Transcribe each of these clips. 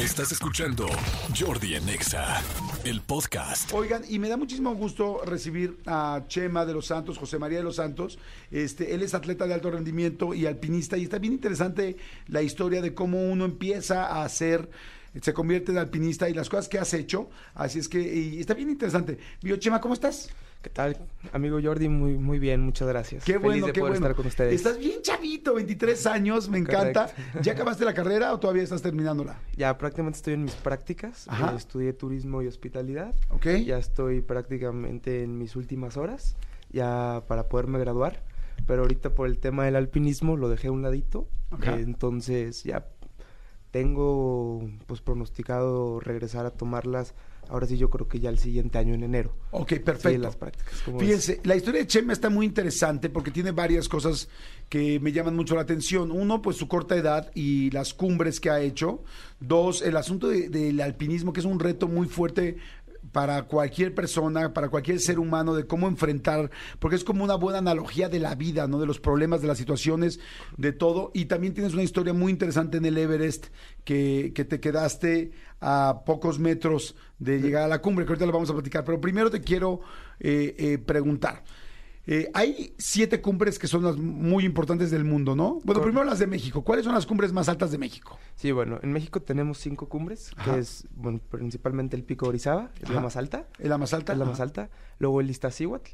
Estás escuchando Jordi en Exa, el podcast. Oigan, y me da muchísimo gusto recibir a Chema de los Santos, José María de los Santos. Este, él es atleta de alto rendimiento y alpinista, y está bien interesante la historia de cómo uno empieza a hacer, se convierte en alpinista y las cosas que has hecho. Así es que, y está bien interesante. Bio Chema, ¿cómo estás? ¿Qué tal, amigo Jordi? Muy, muy bien, muchas gracias. Qué bueno, de qué poder bueno. estar con ustedes. Estás bien chavito, 23 años, me encanta. ¿Ya acabaste la carrera o todavía estás terminándola? Ya prácticamente estoy en mis prácticas. Ajá. Eh, estudié turismo y hospitalidad. ¿Ok? Ya estoy prácticamente en mis últimas horas, ya para poderme graduar. Pero ahorita por el tema del alpinismo lo dejé a un ladito. Ok. Eh, entonces ya tengo pues pronosticado regresar a tomarlas. Ahora sí yo creo que ya el siguiente año en enero. Ok, Sí, perfecto. las prácticas. Fíjense, la historia de Chema está muy interesante porque tiene varias cosas que me llaman mucho la atención. Uno, pues su corta edad y las cumbres que ha hecho. Dos, el asunto de- del alpinismo, que es un reto muy fuerte para cualquier persona, para cualquier ser humano, de cómo enfrentar, porque es como una buena analogía de la vida, ¿no? De los problemas, de las situaciones, de todo. Y también tienes una historia muy interesante en el Everest, que, que te quedaste a pocos metros de llegar a la cumbre, que ahorita lo vamos a platicar. Pero primero te quiero eh, eh, preguntar. Eh, hay siete cumbres que son las muy importantes del mundo, ¿no? Bueno, primero las de México. ¿Cuáles son las cumbres más altas de México? Sí, bueno, en México tenemos cinco cumbres, Ajá. que es, bueno, principalmente el Pico Orizaba, es Ajá. la más alta. ¿Es la más alta? Es la Ajá. más alta. Luego el Iztaccíhuatl,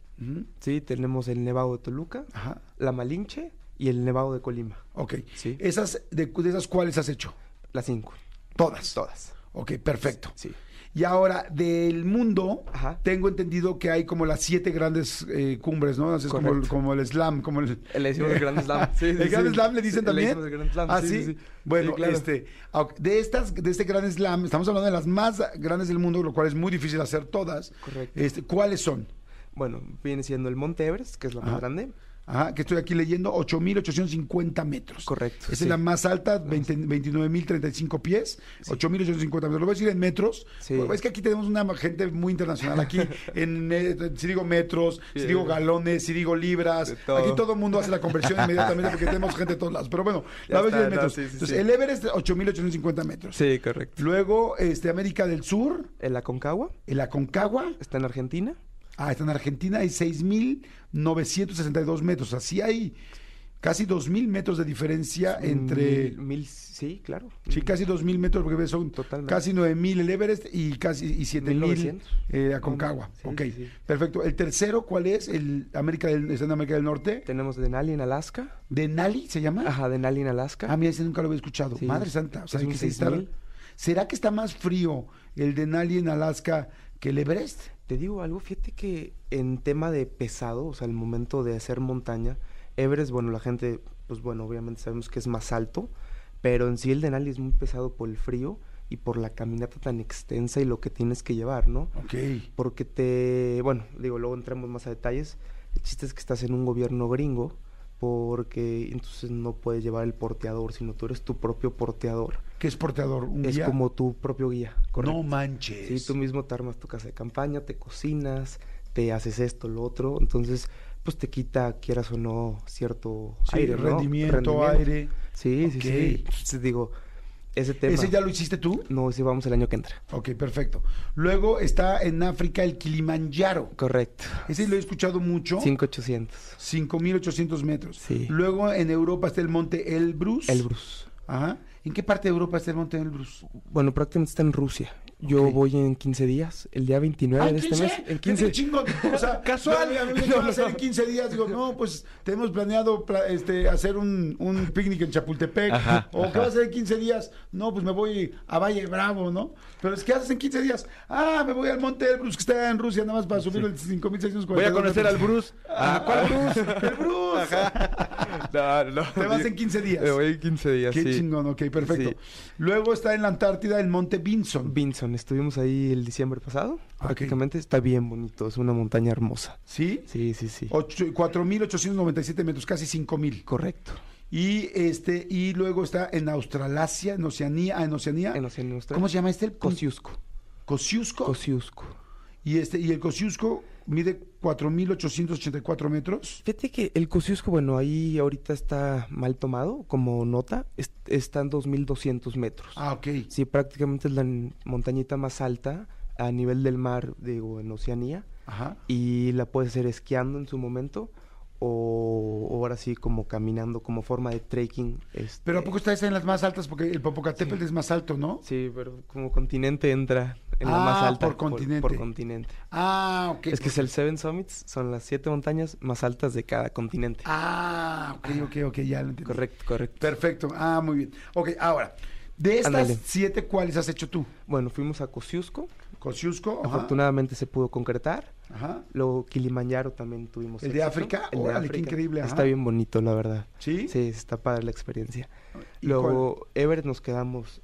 sí, tenemos el Nevado de Toluca, Ajá. la Malinche y el Nevado de Colima. Ok. Sí. Esas, de, de esas cuáles has hecho? Las cinco. Todas. Todas. Ok, perfecto. Sí. Y ahora, del mundo, Ajá. tengo entendido que hay como las siete grandes eh, cumbres, ¿no? Así es como, el- como el slam, como el... Le decimos el Grand Slam. Sí, sí, ¿El Grand sí. Slam le dicen también? Decimos el Grand Slam. Ah, sí, sí. sí. Bueno, Sí, claro. este, au- de estas, de este Grand Slam, estamos hablando de las más grandes del mundo, lo cual es muy difícil hacer todas. Correcto. Este, ¿Cuáles son? Bueno, viene siendo el Monte Everest, que es la Ajá. más grande. Ajá, que estoy aquí leyendo, 8.850 metros. Correcto, Esa sí. es la más alta, 20 29.035 pies, 8.850 metros. Lo voy a decir en metros. Sí. Es que aquí tenemos una gente muy internacional. Aquí, en, eh, si digo metros, si Sí. digo galones, si digo libras. Todo. Aquí todo el mundo hace la conversión inmediatamente porque tenemos gente de todos lados. Pero bueno, la voy a decir en no, metros. sí, sí, Entonces, sí. el Everest, 8.850 metros. Sí, correcto. Luego, este, América del Sur, El Aconcagua el Aconcagua. está en Argentina. Ah, está en Argentina, hay 6.962 metros. Así hay casi 2.000 metros de diferencia entre... Mil, mil- sí, claro. Sí, casi 2.000 metros, porque son Totalmente. casi 9.000 el Everest y casi y 7.000 1900. eh, Aconcagua. Sí, ok, sí, perfecto. ¿El tercero cuál es? El América del, ¿Está en América del Norte? Tenemos Denali en Alaska. ¿Denali se llama? Ajá, Denali en Alaska. Ah, mira, ese nunca lo había escuchado. Sí. Madre santa. O sea, Es hay un que sí estar- 6000. ¿Será que está más frío el Denali en Alaska que el Everest? Te digo algo, fíjate que en tema de pesado, o sea, el momento de hacer montaña, Everest, bueno, la gente, pues bueno, obviamente sabemos que es más alto, pero en sí el Denali es muy pesado por el frío y por la caminata tan extensa y lo que tienes que llevar, ¿no? Ok. Porque te, bueno, digo, luego entremos más a detalles. El chiste es que estás en un gobierno gringo porque entonces no puedes llevar el porteador, sino tú eres tu propio porteador. ¿Qué es porteador? ¿Un Es guía? como tu propio guía, correcto. No manches. Sí, tú mismo te armas tu casa de campaña, te cocinas, te haces esto, lo otro, entonces pues te quita, quieras o no, cierto Sí, aire, ¿no? rendimiento, aire. Sí, sí, sí. Entonces digo, ese tema. ¿Ese ya lo hiciste tú? No, ese vamos el año que entra. Ok, perfecto. Luego está en África el Kilimanjaro. Correcto. Ese lo he escuchado mucho. 5800. 5.800 metros. Sí. Luego en Europa está el monte Elbrus. Elbrus. Ajá. ¿En qué parte de Europa está el monte Elbrus? Bueno, prácticamente está en Rusia. Yo Ok. voy en 15 días, el día 29 Ah, de este mes. En 15 ¡Qué chingón! O sea, Casual. a mí me No, a hacer no. en 15 días. Digo, no, pues tenemos planeado pla- este, hacer un, un picnic en Chapultepec. Ajá, o ¿qué ajá. vas a hacer en 15 días? No, pues me voy a Valle Bravo, ¿no? Pero es que haces en 15 días. Ah, me voy al monte Elbrus que está en Rusia, nada más para subir el 5.642 Voy a conocer al. Bruce. Ah, ¿cuál Bruce? El Bruce. No, no. Te vas en 15 días. Me voy en 15 días, Qué sí. chingón, ok, perfecto. Sí. Luego está en la Antártida el monte Vinson. Vinson, estuvimos ahí el diciembre pasado. Prácticamente está bien bonito, es una montaña hermosa. ¿Sí? Sí, sí, sí. Ocho- 4.897 metros, casi 5.000. Correcto. Y este y luego está en Australasia, en Oceanía, ah, en Oceanía. En Oceanía Austral. ¿Cómo se llama este? El Kosciuszko. Kosciuszko. Kosciuszko. Y, este, y el Kosciuszko mide 4.884 metros. Fíjate que el Kosciuszko, bueno, ahí ahorita está mal tomado como nota, es- está en 2.200 metros. Ah, ok. Sí, prácticamente es la montañita más alta a nivel del mar, digo, en Oceanía. Ajá. Y la puedes hacer esquiando en su momento o, o ahora sí como caminando como forma de trekking. Este, Pero ¿a poco está en las más altas? Porque el Popocatépetl Sí. es más alto, ¿no? Sí, pero como continente entra en la más Ah, alta. por continente. Por, continente. Ah, ok. Es que es el Seven Summits, son las siete montañas más altas de cada continente. Ah, ok, ok, ok, ya lo entendí. correcto, correcto. Perfecto. Ah, muy bien. Ok, ahora, de estas siete, ¿cuáles has hecho tú? Bueno, fuimos a Kosciuszko, Kosciuszko, ajá. afortunadamente se pudo concretar. Ajá. Luego Kilimanjaro también tuvimos. ¿El de. África? El de Órale, qué África. increíble, ajá. Está bien bonito, la verdad. ¿Sí? Sí, está padre la experiencia. ¿Y Luego, Everest nos quedamos,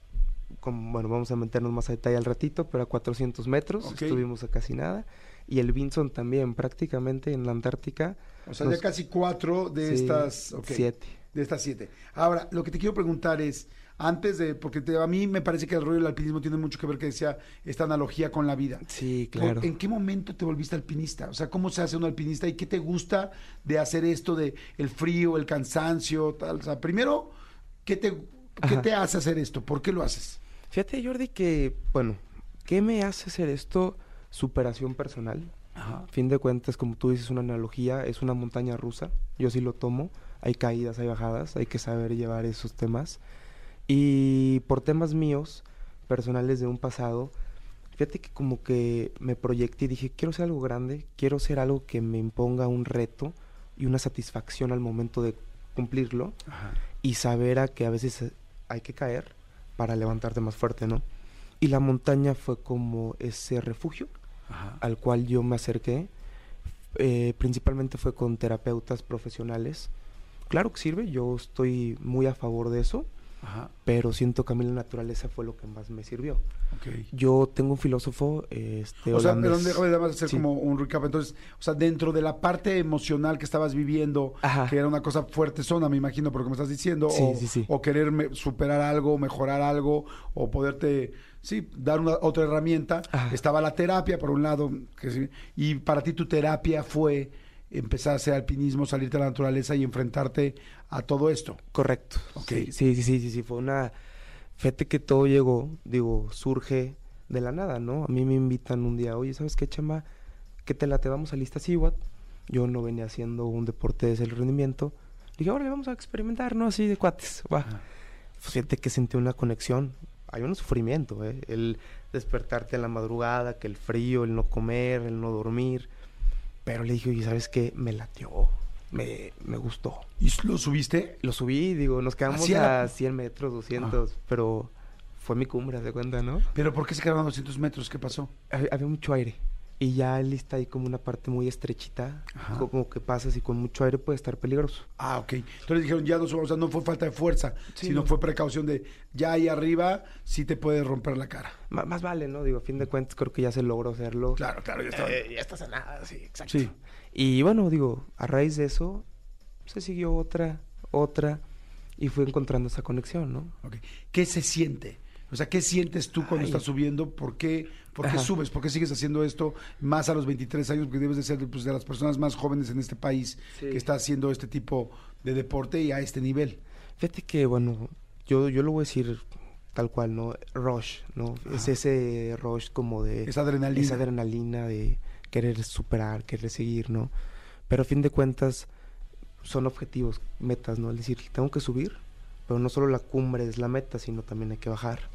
con, bueno, vamos a meternos más a detalle al ratito, pero a 400 metros, Ok. estuvimos a casi nada. Y el Vinson también, prácticamente en la Antártica. O sea, nos- ya casi cuatro de sí, estas. ok, Siete. De estas siete. Ahora, lo que te quiero preguntar es, antes de, porque te- a mí me parece que el rollo del alpinismo tiene mucho que ver que decía esta analogía con la vida. Sí, claro. ¿En qué momento te volviste alpinista? O sea, ¿cómo se hace un alpinista y qué te gusta de hacer esto de el frío, el cansancio, tal? O sea, primero, ¿qué te, qué te hace hacer esto? ¿Por qué lo haces? Fíjate, Jordi, que, bueno, ¿qué me hace hacer esto? Superación personal. Ajá. fin de cuentas, como tú dices, una analogía, es una montaña rusa. Yo sí lo tomo. Hay caídas, hay bajadas, hay que saber llevar esos temas. Y por temas míos, personales de un pasado, fíjate que como que me proyecté y dije, quiero ser algo grande, quiero ser algo que me imponga un reto y una satisfacción al momento de cumplirlo Ajá. y saber a que a veces eh, hay que caer para levantarte más fuerte, ¿no? Y la montaña fue como ese refugio Ajá. al cual yo me acerqué, eh, principalmente fue con terapeutas profesionales. Claro que sirve, yo estoy muy a favor de eso, Ajá. pero siento que a mí la naturaleza fue lo que más me sirvió. Ok. Yo tengo un filósofo, este, O sea, holandés. pero déjame hacer Sí. como un recap. Entonces, o sea, dentro de la parte emocional que estabas viviendo, Ajá. que era una cosa fuerte zona, me imagino, por lo que me estás diciendo, Sí, o, sí, sí. o querer me- superar algo, mejorar algo, o poderte, sí, dar una otra herramienta, Ajá. estaba la terapia, por un lado, que y para ti tu terapia fue empezar a hacer alpinismo, salirte a la naturaleza y enfrentarte a todo esto. Correcto. Ok. Sí, sí, sí, sí, sí, fue una... Fíjate que todo llegó, digo, surge de la nada, ¿no? A mí me invitan un día, oye, ¿sabes qué, chama? ¿Qué te la te vamos a lista Cihuat? Yo no venía haciendo un deporte de ese rendimiento. Dije, ahora vamos a experimentar, ¿no? Así de cuates, va. Ajá. Pues fíjate que sentí una conexión. Hay un sufrimiento, ¿eh? El despertarte en la madrugada, que el frío, el no comer, el no dormir. Pero le dije, oye, ¿sabes qué? Me latió, me, me gustó. ¿Y lo subiste? Lo subí, digo, nos quedamos a 100 metros, 200, pero fue mi cumbre, de cuenta, ¿no? ¿Pero por qué se quedaron a 200 metros? ¿Qué pasó? Hab- Había mucho aire. Y ya él está ahí como una parte muy estrechita, Ajá. como que pasas y con mucho aire puede estar peligroso. Ah, ok. Entonces dijeron, ya no, o sea, no fue falta de fuerza, Sí, sino no. fue precaución de, ya ahí arriba sí te puede romper la cara. Más vale, ¿no? Digo, a fin de cuentas creo que ya se logró hacerlo. Claro, claro, ya está. Eh, ya está sanada, sí, exacto. Sí. Y bueno, digo, a raíz de eso se siguió otra, otra, y fue encontrando esa conexión, ¿no? Ok. ¿Qué se siente? O sea, ¿qué sientes tú cuando Ay. estás subiendo? ¿Por qué, por qué subes? ¿Por qué sigues haciendo esto más a los 23 años? Porque debes de ser pues, de las personas más jóvenes en este país Sí. que está haciendo este tipo de deporte y a este nivel. Fíjate que, bueno, yo, yo lo voy a decir tal cual, ¿no? Rush, ¿no? Es ese rush como de... Esa adrenalina. Esa adrenalina de querer superar, querer seguir, ¿no? Pero a fin de cuentas son objetivos, metas, ¿no? Es decir, tengo que subir, pero no solo la cumbre es la meta, sino también hay que bajar,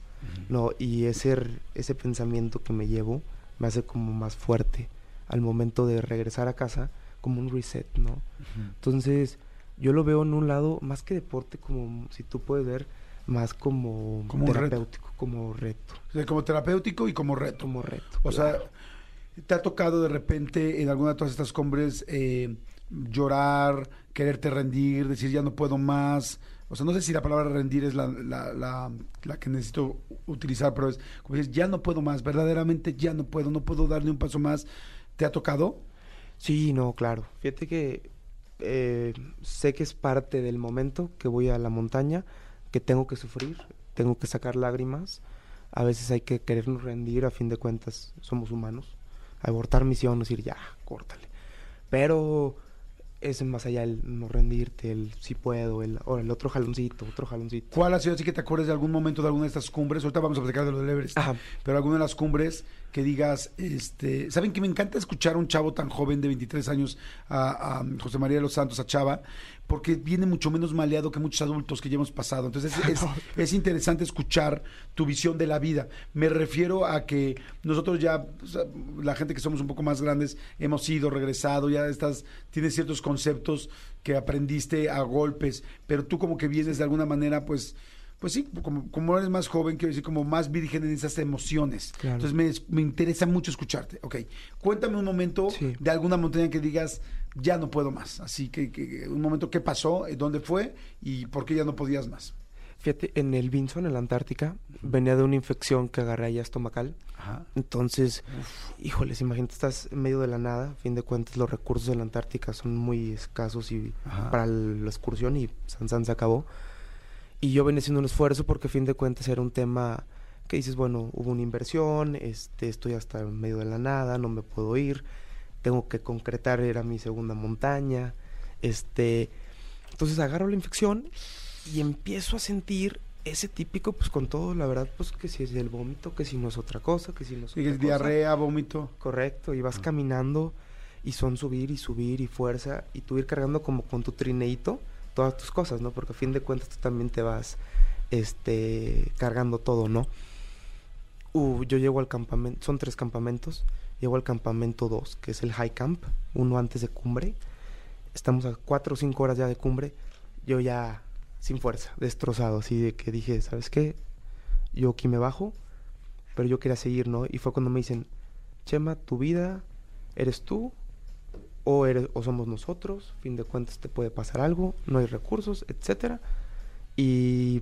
¿no? Y ese, ese pensamiento que me llevo me hace como más fuerte al momento de regresar a casa, como un reset, ¿no? Entonces, yo lo veo en un lado, más que deporte, como si tú puedes ver, más como, Como reto. terapéutico, como reto, O sea, como terapéutico y como reto. como reto. O sea. ¿te ha tocado de repente en alguna de todas estas cumbres eh, llorar, quererte rendir, decir ya no puedo más? O sea, no sé si la palabra rendir es la, la, la, que necesito utilizar, pero es como decir, ya no puedo más, verdaderamente ya no puedo, no puedo dar ni un paso más. ¿Te ha tocado? Sí, no, claro. Fíjate que eh, sé que es parte del momento que voy a la montaña, que tengo que sufrir, tengo que sacar lágrimas. A veces hay que querernos rendir, a fin de cuentas somos humanos. abortar misión, decir, ya, córtale. Pero es más allá el no rendirte, el si puedo, el, o el otro jaloncito, otro jaloncito. ¿Cuál ha sido así que te acuerdes de algún momento de alguna de estas cumbres? Ahorita vamos a platicar de lo del Everest. Ajá. Pero alguna de las cumbres que digas, este, ¿saben que me encanta escuchar a un chavo tan joven de 23 años, a, a José María de los Santos, a Chava? Porque viene mucho menos maleado que muchos adultos que ya hemos pasado. Entonces es, es, es interesante escuchar tu visión de la vida. Me refiero a que nosotros ya, o sea, la gente que somos un poco más grandes, hemos ido, regresado, ya estás, tienes ciertos conceptos que aprendiste a golpes, pero tú como que vienes de alguna manera, pues, pues sí, como, como eres más joven, quiero decir, como más virgen en esas emociones. Claro. Entonces me, me interesa mucho escucharte. Ok, cuéntame un momento Sí. de alguna montaña que digas, ya no puedo más. Así que, que- un momento, ¿qué pasó? Eh, ¿Dónde fue? ¿Y por qué ya no podías más? Fíjate, en el Vinson, en la Antártica, venía de una infección que agarré allá estomacal. Ajá. Entonces, híjoles, imagínate, estás en medio de la nada. A fin de cuentas, los recursos de la Antártica son muy escasos y Ajá. para la excursión y San San se acabó. Y yo venía haciendo un esfuerzo porque a fin de cuentas era un tema que dices, bueno, hubo una inversión, este, estoy hasta en medio de la nada, no me puedo ir, tengo que concretar, era mi segunda montaña, este, entonces agarro la infección y empiezo a sentir ese típico, pues con todo, la verdad, pues que si es el vómito, que si no es otra cosa, que si no es otra es cosa. diarrea, vómito. Correcto, y vas caminando y son subir y subir y fuerza y tú ir cargando como con tu trineito todas tus cosas, ¿no? Porque a fin de cuentas tú también te vas este cargando todo, ¿no? Yo llego al campamento, son tres campamentos, llego al campamento 2, que es el High Camp, uno antes de cumbre. Estamos a cuatro o cinco horas ya de cumbre, yo ya sin fuerza, destrozado, así de que dije, ¿sabes qué? Yo aquí me bajo, pero yo quería seguir, ¿no? Y fue cuando me dicen, Chema, tu vida eres tú o eres o somos nosotros, fin de cuentas te puede pasar algo, no hay recursos, etcétera. Y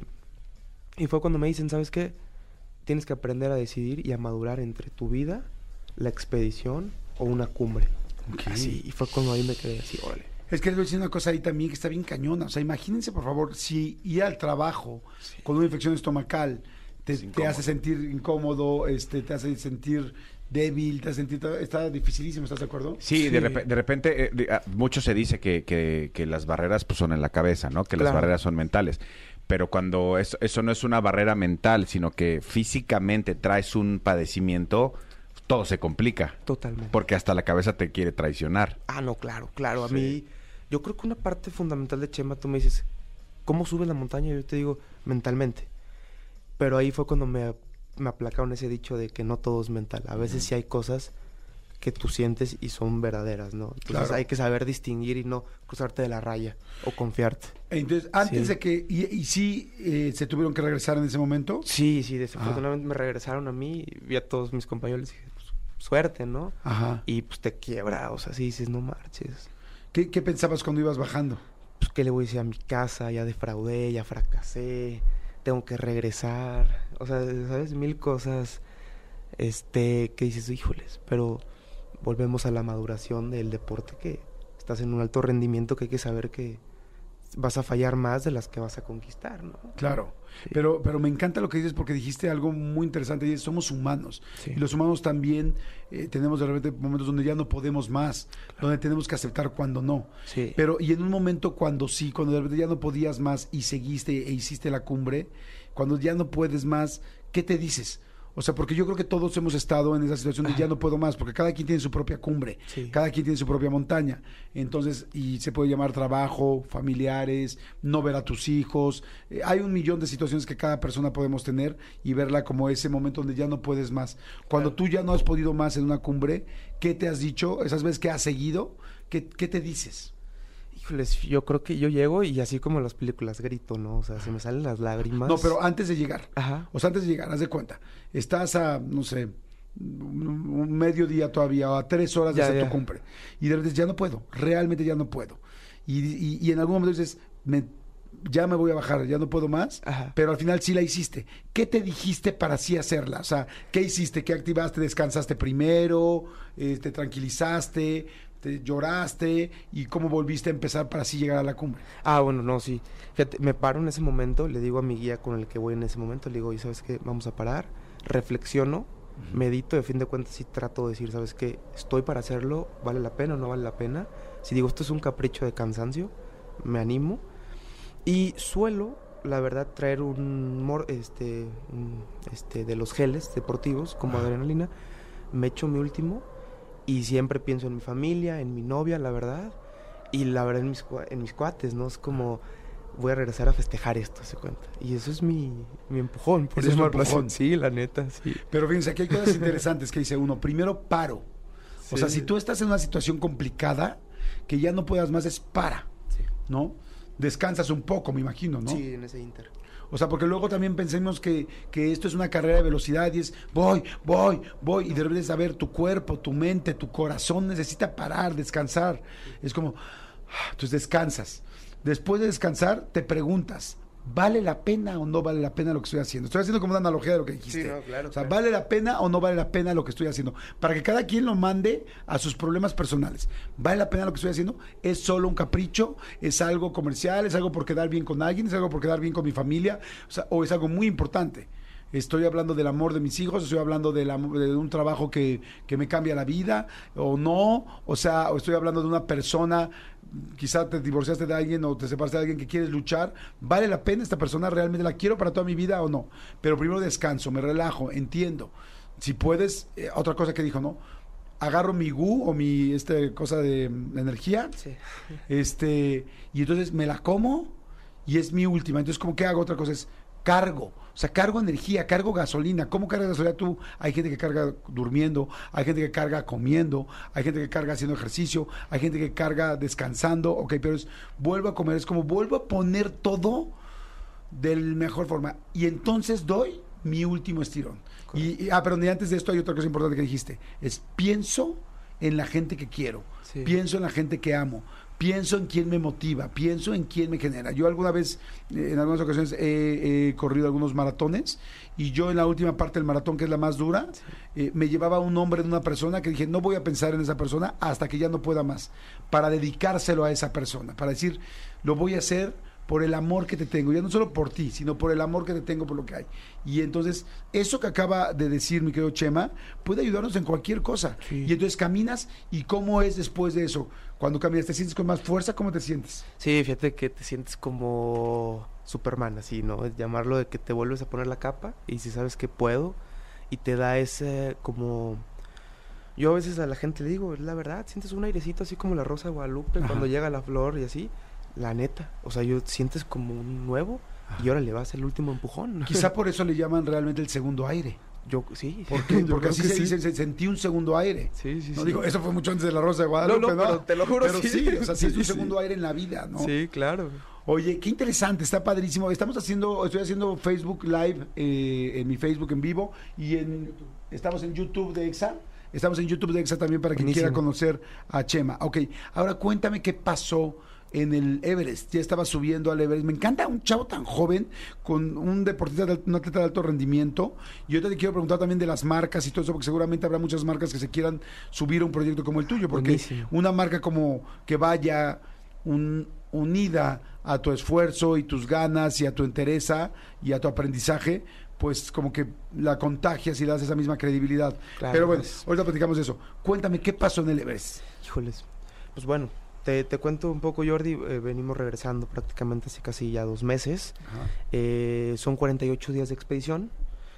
y fue cuando me dicen, ¿sabes qué? Tienes que aprender a decidir y a madurar entre tu vida, la expedición o una cumbre. Ok. Así, y fue cuando ahí me quedé así, órale. Es que les voy a decir una cosa ahí también que está bien cañona. O sea, imagínense, por favor, si ir al trabajo con una infección estomacal te, Es te hace sentir incómodo, este, te hace sentir débil, te hace sentir... Está dificilísimo, ¿estás de acuerdo? Sí, De, repe- de repente, eh, de- ah, mucho se dice que, que- que las barreras pues, son en la cabeza, ¿no? Que las barreras son mentales. Pero cuando eso, eso no es una barrera mental, sino que físicamente traes un padecimiento, todo se complica. Totalmente. Porque hasta la cabeza te quiere traicionar. Ah, no, claro, claro. A Sí. mí, yo creo que una parte fundamental de Chema, tú me dices, ¿cómo subes la montaña? Yo te digo, mentalmente. Pero ahí fue cuando me, me aplacaron ese dicho de que no todo es mental. A veces sí hay cosas que tú sientes y son verdaderas, ¿no? Entonces Claro. hay que saber distinguir y no cruzarte de la raya o confiarte. Entonces, antes Sí. de que... ¿Y, y sí eh, se tuvieron que regresar en ese momento? Sí, sí, desafortunadamente me regresaron a mí, vi a todos mis compañeros, dije, pues, suerte, ¿no? Ajá. Y pues te quiebra, o sea, sí dices, no marches. ¿Qué, qué pensabas cuando ibas bajando? pues, ¿qué le voy a decir a mi casa? Ya defraudé, ya fracasé, tengo que regresar. O sea, ¿sabes? Mil cosas este, que dices, híjoles, pero volvemos a la maduración del deporte que estás en un alto rendimiento que hay que saber que vas a fallar más de las que vas a conquistar, ¿no? Claro. Sí. Pero, pero me encanta lo que dices porque dijiste algo muy interesante y es somos humanos. Sí. Y los humanos también eh, tenemos de repente momentos donde ya no podemos más, donde tenemos que aceptar cuando no. Sí. Pero, y en un momento cuando sí, cuando de repente ya no podías más y seguiste e hiciste la cumbre, cuando ya no puedes más, ¿qué te dices? O sea, porque yo creo que todos hemos estado en esa situación de ya no puedo más, porque cada quien tiene su propia cumbre, Sí. cada quien tiene su propia montaña. Entonces, y se puede llamar trabajo, familiares, no ver a tus hijos. Eh, hay un millón de situaciones que cada persona podemos tener y verla como ese momento donde ya no puedes más. Cuando tú ya no has podido más en una cumbre, ¿qué te has dicho? Esas veces que has seguido, ¿qué, qué te dices? Híjoles, yo creo que yo llego y así como en las películas grito, ¿no? O sea, se me salen las lágrimas. No, pero antes de llegar. Ajá. O sea, antes de llegar, haz de cuenta. Estás a, no sé, un, mediodía todavía, o a tres horas de Ya, hacer tu ya. cumbre. Y de repente ya no puedo, realmente ya no puedo. Y, y- y en algún momento dices, me- ya me voy a bajar, ya no puedo más, Ajá. pero al final sí la hiciste. ¿Qué te dijiste para sí hacerla? O sea, ¿qué hiciste? ¿Qué activaste? ¿Descansaste primero? Eh, ¿Te tranquilizaste? ¿Te lloraste? ¿Y cómo volviste a empezar para así llegar a la cumbre? Ah, bueno, no, sí. Fíjate, me paro en ese momento, le digo a mi guía con el que voy en ese momento, le digo, ¿y sabes qué? Vamos a parar, reflexiono medito, de fin de cuentas sí trato de decir, ¿sabes qué? Estoy para hacerlo, ¿vale la pena o no vale la pena? Si digo, esto es un capricho de cansancio, me animo. Y suelo, la verdad, traer un, mor- este, un, este, de los geles deportivos como adrenalina. Me echo mi último y siempre pienso en mi familia, en mi novia, la verdad. Y la verdad en mis, en mis cuates, ¿no? Es como, voy a regresar a festejar esto, se cuenta. Y eso es mi, mi empujón, por Ese es empujón. Sí, la neta, sí. Pero fíjense, aquí hay cosas interesantes que dice uno. Primero, paro. O sea, si tú estás en una situación complicada, que ya no puedas más, es para, Sí. ¿no? Descansas un poco, me imagino, ¿no? Sí, en ese inter. O sea, porque luego también pensemos que, que esto es una carrera de velocidad y es voy, voy, voy, y de saber tu cuerpo, tu mente, tu corazón necesita parar, descansar. Es como, ah, entonces descansas. Después de descansar, te preguntas, ¿vale la pena o no vale la pena lo que estoy haciendo? Estoy haciendo como una analogía de lo que dijiste. Sí, no, claro, o sea, claro. ¿vale la pena o no vale la pena lo que estoy haciendo? Para que cada quien lo mande a sus problemas personales. ¿Vale la pena lo que estoy haciendo? ¿Es solo un capricho? ¿Es algo comercial? ¿Es algo por quedar bien con alguien? ¿Es algo por quedar bien con mi familia? O, sea, ¿o es algo muy importante? Estoy hablando del amor de mis hijos, estoy hablando del amor- de un trabajo que, que me cambia la vida, o no, o sea, o estoy hablando de una persona, quizá te divorciaste de alguien o te separaste de alguien que quieres luchar, ¿vale la pena esta persona? ¿Realmente la quiero para toda mi vida o no? Pero primero descanso, me relajo, entiendo. Si puedes, eh, otra cosa que dijo, ¿no? Agarro mi gu o mi este cosa de mm, energía, Sí. este, y entonces me la como y es mi última. Entonces, ¿cómo que hago? Otra cosa es cargo. O sea, cargo energía, cargo gasolina. ¿Cómo cargas gasolina tú? Hay gente que carga durmiendo, hay gente que carga comiendo, hay gente que carga haciendo ejercicio, hay gente que carga descansando. Ok, pero es vuelvo a comer, es como vuelvo a poner todo de la mejor forma. Y entonces doy mi último estirón. Y, y- ah, pero antes de esto hay otra cosa importante que dijiste. Es pienso en la gente que quiero, Sí. pienso en la gente que amo, pienso en quién me motiva, pienso en quién me genera. Yo alguna vez, eh, en algunas ocasiones, he, he corrido algunos maratones y yo en la última parte del maratón, que es la más dura, eh, me llevaba un nombre de una persona que dije, no voy a pensar en esa persona hasta que ya no pueda más, para dedicárselo a esa persona, para decir, lo voy a hacer por el amor que te tengo, ya no solo por ti, sino por el amor que te tengo por lo que hay. Y entonces, eso que acaba de decir mi querido Chema, puede ayudarnos en cualquier cosa. Sí. Y entonces caminas, ¿y cómo es después de eso? Cuando caminas, ¿te sientes con más fuerza? ¿Cómo te sientes? Sí, fíjate que te sientes como Superman, así, ¿no? Es llamarlo de que te vuelves a poner la capa y si sabes que puedo y te da ese como... Yo a veces a la gente le digo, es la verdad, sientes un airecito así como la rosa de Guadalupe Ajá. cuando llega la flor y así. La neta, o sea, yo sientes como un nuevo y ahora le vas el último empujón. Quizá por eso le llaman realmente el segundo aire. Yo, sí. ¿Por qué? Yo Porque así se sí. dice, se- sentí un segundo aire. Sí, sí, No sí. digo, eso fue mucho antes de la Rosa de Guadalupe, No, ¿no? no, pero te lo juro, Pero sí. sí, o sea, sí es un segundo aire en la vida, ¿no? Sí, claro. Oye, qué interesante, está padrísimo. Estamos haciendo, estoy haciendo Facebook Live, eh, en mi Facebook en vivo y en estamos en YouTube de Exa. Estamos en YouTube de Exa también para quien Buenísimo. quiera conocer a Chema. Ok, ahora cuéntame qué pasó en el Everest. Ya estaba subiendo al Everest. Me encanta un chavo tan joven con un deportista, de, un atleta de alto rendimiento. Y yo te quiero preguntar también de las marcas y todo eso, porque seguramente habrá muchas marcas que se quieran subir a un proyecto como el tuyo. Porque Buenísimo. una marca como que vaya un- unida a tu esfuerzo y tus ganas y a tu entereza y a tu aprendizaje, pues como que la contagias y le das esa misma credibilidad. Claro, Pero bueno, pues. ahorita platicamos de eso. Cuéntame, ¿qué pasó en el Everest? Híjoles. Pues bueno, te, te cuento un poco, Jordi. eh, venimos regresando prácticamente hace casi ya dos meses. Eh, son 48 días de expedición.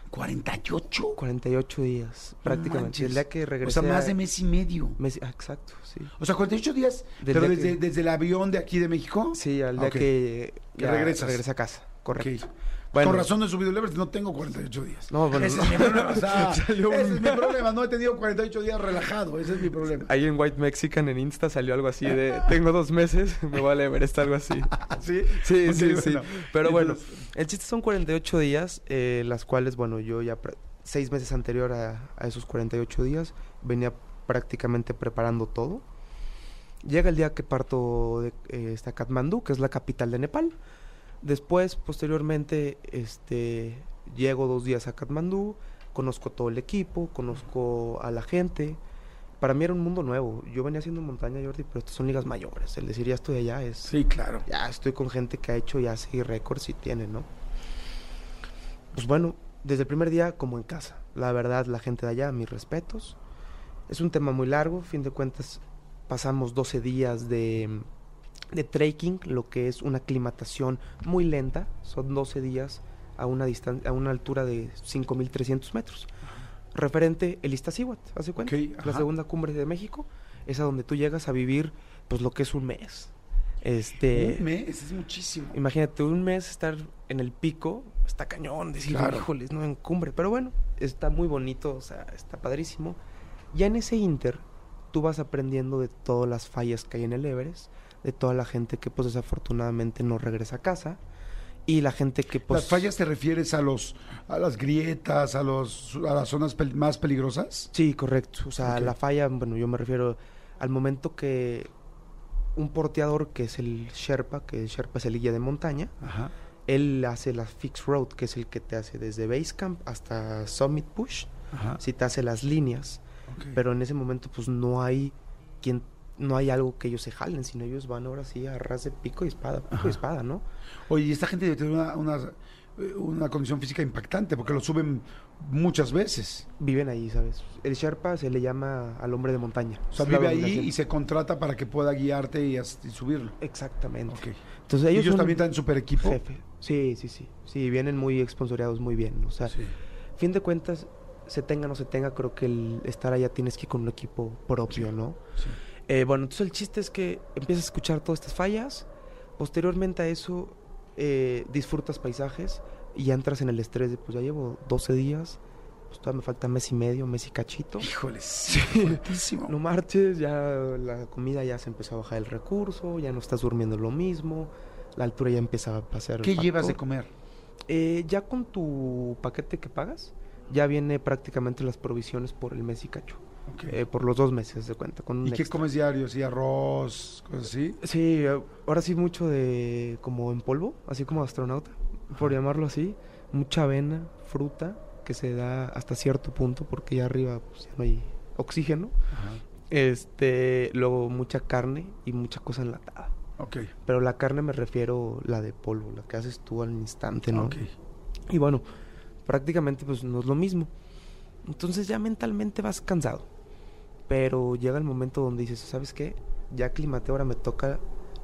48. 48 días, prácticamente. manches. El día que O regresé. sea, más de mes y medio. mes- ah, exacto, sí. O sea, 48 días, Del pero desde, que- desde el avión de aquí de México. Sí, al día que, ya regresas. regresa a casa, correcto. Ok. Bueno. Con razón no he subido el Everest, no tengo 48 días. No, bueno, ese es mi problema. o sea, Salió ese es mi problema. No he tenido 48 días relajado. Ese es mi problema. Ahí en White Mexican en Insta salió algo así de tengo dos meses, me vale Everest, algo así. ¿Sí? Sí, sí, sí. Pero bueno, Entonces- el chiste son 48 días, eh, las cuales, bueno, yo ya seis meses anterior a, a esos 48 días venía prácticamente preparando todo. Llega el día que parto de eh, esta Katmandú, que es la capital de Nepal. Después, posteriormente, este, llego dos días a Katmandú, conozco todo el equipo, conozco a la gente. Para mí era un mundo nuevo. Yo venía haciendo montaña, Jordi, pero estas son ligas mayores. El decir ya estoy allá es Sí, claro. ya estoy con gente que ha hecho ya seis récords y tiene, ¿no? Pues bueno, desde el primer día como en casa. La verdad, la gente de allá, mis respetos. Es un tema muy largo, fin de cuentas pasamos 12 días de, de trekking, lo que es una aclimatación muy lenta, son 12 días a una, distancia, a una altura de 5.300 metros. Referente el Iztaccíhuatl, ¿hace cuenta? La segunda cumbre de México, es a donde tú llegas a vivir pues lo que es un mes. Este, Un mes, es muchísimo. Imagínate, un mes estar en el pico, está cañón, decir, Claro. híjoles, no en cumbre. Pero bueno, está muy bonito, o sea, está padrísimo. Ya en ese inter, tú vas aprendiendo de todas las fallas que hay en el Everest, de toda la gente que, pues, desafortunadamente no regresa a casa, y la gente que, pues... ¿Las fallas te refieres a los a las grietas, a los a las zonas pel- más peligrosas? Sí, correcto. O sea, la falla, bueno, yo me refiero al momento que un porteador, que es el Sherpa, que el Sherpa es el guía de montaña, Ajá. él hace la Fixed Road, que es el que te hace desde Basecamp hasta Summit Push, si te hace las líneas, pero en ese momento pues no hay quien no hay algo que ellos se jalen, sino ellos van ahora sí a ras de pico y espada, pico Ajá. y espada, ¿no? Oye, y esta gente debe tener una, una, una condición física impactante porque lo suben muchas veces. Viven ahí, ¿sabes? El Sherpa se le llama al hombre de montaña. O sea, Es vive ahí y se contrata para que pueda guiarte y, subirlo. Exactamente. Ok. Entonces ¿Y ellos, ellos son también están en super equipo? jefe. Sí, sí, sí. Sí, vienen muy exponsoriados muy bien. O sea, Sí. fin de cuentas, se tenga o no se tenga, creo que el estar allá tienes que ir con un equipo propio, Sí. ¿no? sí. Eh, bueno, entonces el chiste es que empiezas a escuchar todas estas fallas, posteriormente a eso eh, disfrutas paisajes y ya entras en el estrés de, pues ya llevo 12 días, pues todavía me falta mes y medio, mes y cachito. Híjoles, fuertísimo. No marches, ya la comida ya se empezó a bajar el recurso, ya no estás durmiendo lo mismo, la altura ya empieza a pasar. el ¿Qué llevas de comer? Eh, ya con tu paquete que pagas, ya viene prácticamente las provisiones por el mes y cacho. Eh, por los dos meses de cuenta. Con un ¿Y qué extra. comes diario? ¿Sí, arroz, cosas así? Sí, ahora sí mucho de como en polvo, así como astronauta, por llamarlo así. Mucha avena, fruta, que se da hasta cierto punto porque ya arriba pues, ya no hay oxígeno. Ajá. Este, luego mucha carne y mucha cosa enlatada. Ok. Pero la carne me refiero la de polvo, la que haces tú al instante, ¿no? Ok. Y bueno, prácticamente pues no es lo mismo. Entonces ya mentalmente vas cansado. Pero llega el momento donde dices, ¿sabes qué? Ya aclimaté, ahora me toca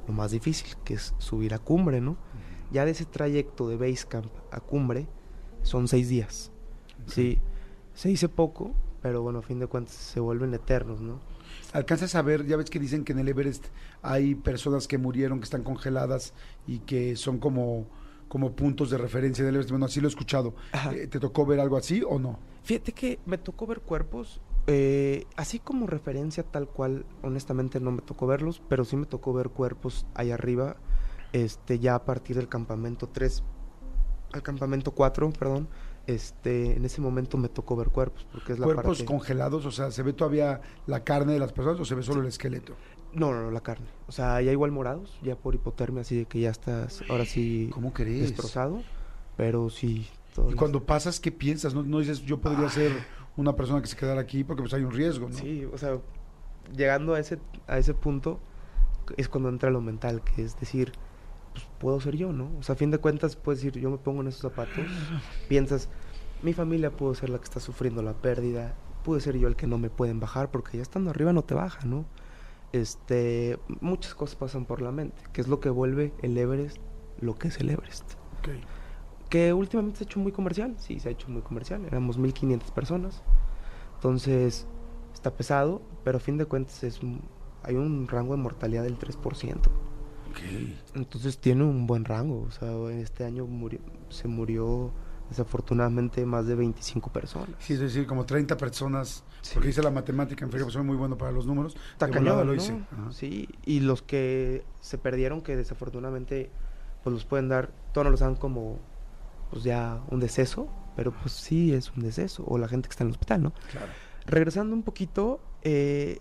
lo más difícil, que es subir a cumbre, ¿no? Ya de ese trayecto de Basecamp a cumbre son seis días. Sí, se dice poco, pero bueno, a fin de cuentas se vuelven eternos, ¿no? ¿Alcanzas a ver, ya ves que dicen que en el Everest hay personas que murieron, que están congeladas y que son como, como puntos de referencia del Everest? Bueno, así lo he escuchado. Eh, ¿Te tocó ver algo así o no? Fíjate que me tocó ver cuerpos, eh, así como referencia tal cual, honestamente no me tocó verlos, pero sí me tocó ver cuerpos ahí arriba, este, ya a partir del campamento 3, al campamento 4, perdón, este, en ese momento me tocó ver cuerpos, porque es la Cuerpos parte... congelados, o sea, ¿se ve todavía la carne de las personas o se ve solo el esqueleto? No, no, no, la carne, o sea, ya igual morados, ya por hipotermia, así de que ya estás, ahora sí, ¿Cómo destrozado, pero sí... Y todavía cuando pasas, ¿qué piensas? No, no dices, yo podría ser una persona que se quedara aquí porque pues hay un riesgo, ¿no? Sí, o sea, llegando a ese, a ese punto es cuando entra lo mental, que es decir, pues puedo ser yo, ¿no? O sea, a fin de cuentas puedes decir, yo me pongo en esos zapatos, piensas, mi familia pudo ser la que está sufriendo la pérdida, pude ser yo el que no me pueden bajar, porque ya estando arriba no te baja, ¿no? Este, muchas cosas pasan por la mente, que es lo que vuelve el Everest lo que es el Everest. Ok. Que últimamente se ha hecho muy comercial, sí, se ha hecho muy comercial. Éramos 1500 personas. Entonces, está pesado, pero a fin de cuentas es hay un rango de mortalidad del 3%. Ok. Entonces tiene un buen rango. O sea, en este año murió, se murió desafortunadamente más de 25 personas. Sí, es decir, como 30 personas, Sí. porque hice la matemática, en feria, pues soy muy bueno para los números. Está de volada cañón, lo ¿no? hice. Ajá. Sí, y los que se perdieron, que desafortunadamente pues los pueden dar, todos nos los dan como pues ya un deceso, pero pues sí es un deceso, o la gente que está en el hospital, ¿no? Claro. Regresando un poquito, eh,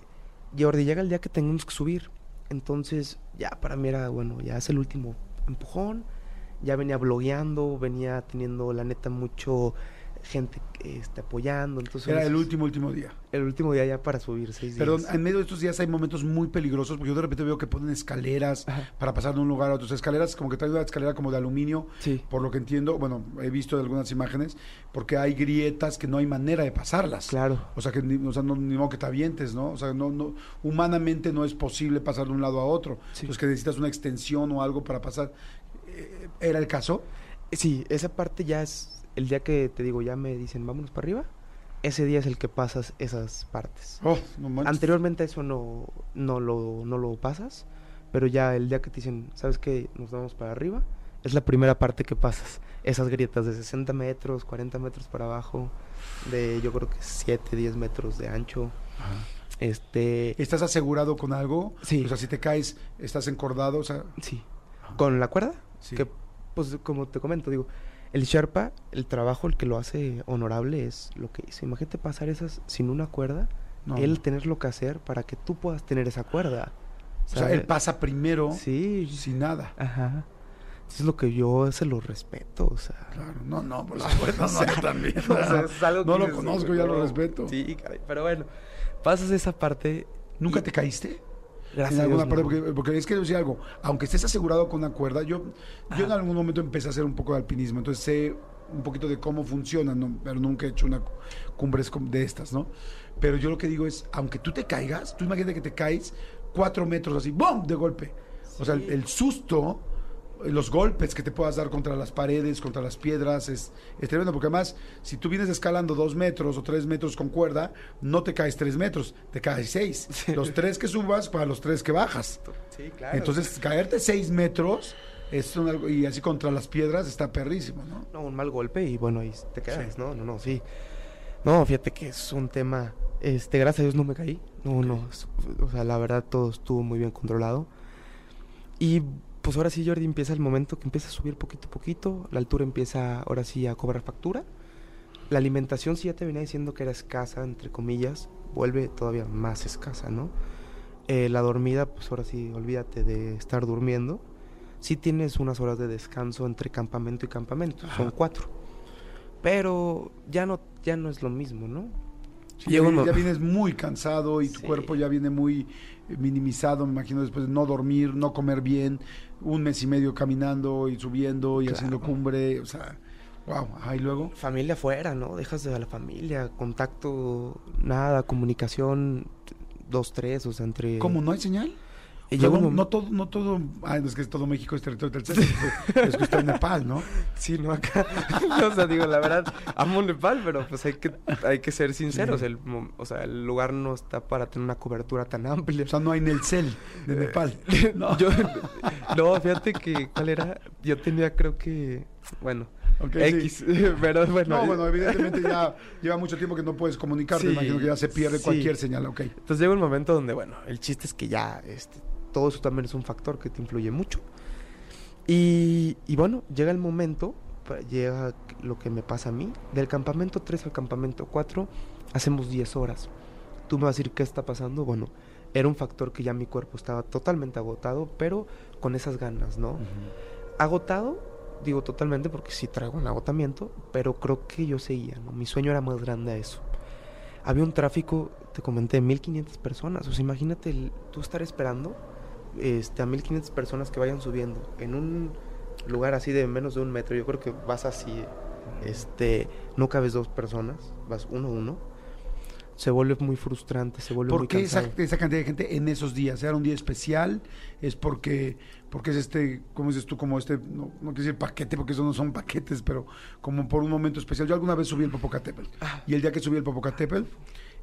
Jordi, llega el día que tenemos que subir. Entonces, ya para mí era, bueno, ya es el último empujón. Ya venía blogueando, venía teniendo, la neta, mucho gente este, apoyando. Entonces, Era el último, último día. el último día ya para subir seis Perdón, días. en medio de estos días hay momentos muy peligrosos, porque yo de repente veo que ponen escaleras Ajá. para pasar de un lugar a otro. O sea, escaleras, como que traen una escalera como de aluminio, Sí. por lo que entiendo, bueno, he visto de algunas imágenes, porque hay grietas que no hay manera de pasarlas. Claro. O sea, que ni, o sea, no, ni modo que te avientes, ¿no? O sea, no, no, humanamente no es posible pasar de un lado a otro. Sí. Entonces, que necesitas una extensión o algo para pasar. Eh, ¿Era el caso? Sí, esa parte ya es el día que te digo, ya me dicen, vámonos para arriba. Ese día es el que pasas esas partes. Oh, no manches. Anteriormente eso no, no, lo, no lo pasas, pero ya el día que te dicen, ¿sabes qué? Nos vamos para arriba, es la primera parte que pasas. Esas grietas de 60 metros, 40 metros para abajo, de yo creo que 7, 10 metros de ancho. Ajá. Este, ¿Estás asegurado con algo? Sí. O sea, si te caes, estás encordado, o sea... sí. Con la cuerda, Sí. que pues como te comento, digo, el Sherpa, el trabajo, el que lo hace honorable es lo que hizo. Imagínate pasar esas sin una cuerda, No. él tener lo que hacer para que tú puedas tener esa cuerda. O sea, él pasa primero Sí, sin nada. Ajá. Eso es lo que yo se lo respeto, o sea. Claro, no, no, por supuesto, no, yo también. O sea, es algo no que lo conozco, ya lo no. respeto. Sí, caray, pero bueno, pasas esa parte. ¿Nunca y- te caíste? Gracias en a alguna Dios, parte, no. porque, porque es que decir algo, aunque estés asegurado con una cuerda, yo, yo en algún momento empecé a hacer un poco de alpinismo, entonces sé un poquito de cómo funciona, ¿no? pero nunca he hecho una cu- cumbres de estas, ¿no? Pero yo lo que digo es, aunque tú te caigas, tú imagínate que te caes cuatro metros así, ¡bum! de golpe. O sea, el, susto, los golpes que te puedas dar contra las paredes, contra las piedras, es, es tremendo, porque además, si tú vienes escalando dos metros o tres metros con cuerda, no te caes tres metros, te caes seis. Sí. Los tres que subas para los tres que bajas. Sí, claro. Entonces, caerte seis metros es un y así contra las piedras está perrísimo, ¿no? No, un mal golpe y bueno, ahí te quedas, Sí. ¿no? No, no, sí. No, fíjate que es un tema. Este, gracias a Dios no me caí. No, no. O sea, la verdad todo estuvo muy bien controlado. Y pues ahora sí, Jordi, empieza el momento que empieza a subir poquito a poquito. La altura empieza ahora sí a cobrar factura. La alimentación, si ya te venía diciendo que era escasa, entre comillas, vuelve todavía más escasa, ¿no? Eh, la dormida, pues ahora sí, olvídate de estar durmiendo. Sí tienes unas horas de descanso entre campamento y campamento, son cuatro. Pero ya no, ya no es lo mismo, ¿no? Sí, Llega ya, un mo- ya vienes muy cansado y tu Sí. cuerpo ya viene muy minimizado, me imagino, después de no dormir, no comer bien, un mes y medio caminando y subiendo y Claro. haciendo cumbre, o sea, wow, y luego, Familia afuera, ¿no? Dejas de la familia, contacto, nada, comunicación, dos, tres, o sea, entre... ¿cómo no hay señal? Y O sea, llega un no, no todo, no todo, ah, no, es que todo México es territorio del CESE, es que está en Nepal, ¿no? Sí, no, acá. o sea, digo, la verdad, amo Nepal, pero pues hay que, hay que ser sinceros. El, o sea, el lugar no está para tener una cobertura tan amplia. O sea, no hay Nelcel de Nepal. No. Yo, no, fíjate que, ¿cuál era? Yo tenía, creo que, bueno, Ok, X, sí. pero bueno. No, bueno, evidentemente ya lleva mucho tiempo que no puedes comunicarte, Sí, imagino que ya se pierde sí. cualquier señal, ok. Entonces llega un momento donde, bueno, el chiste es que ya, este, todo eso también es un factor que te influye mucho. Y, y bueno, llega el momento, llega lo que me pasa a mí, del campamento 3 al campamento 4, hacemos 10 horas. Tú me vas a decir qué está pasando, bueno, era un factor que ya mi cuerpo estaba totalmente agotado, pero con esas ganas, ¿no? Agotado, digo totalmente porque sí traigo un agotamiento, pero creo que yo seguía, ¿no? Mi sueño era más grande a eso. Había un tráfico, te comenté, 1500 personas. O sea, imagínate el- tú estar esperando este, a 1500 personas que vayan subiendo en un lugar así de menos de un metro. Yo creo que vas así, este, no cabes dos personas, vas uno a uno. Se vuelve muy frustrante, se vuelve ¿Por muy qué esa, cantidad de gente en esos días? ¿Era un día especial? ¿Es porque, porque es este, ¿cómo dices tú? Como este, no, no quiero decir paquete, porque eso no son paquetes, pero como por un momento especial. Yo alguna vez subí el Popocatépetl. Ah. Y el día que subí el Popocatépetl,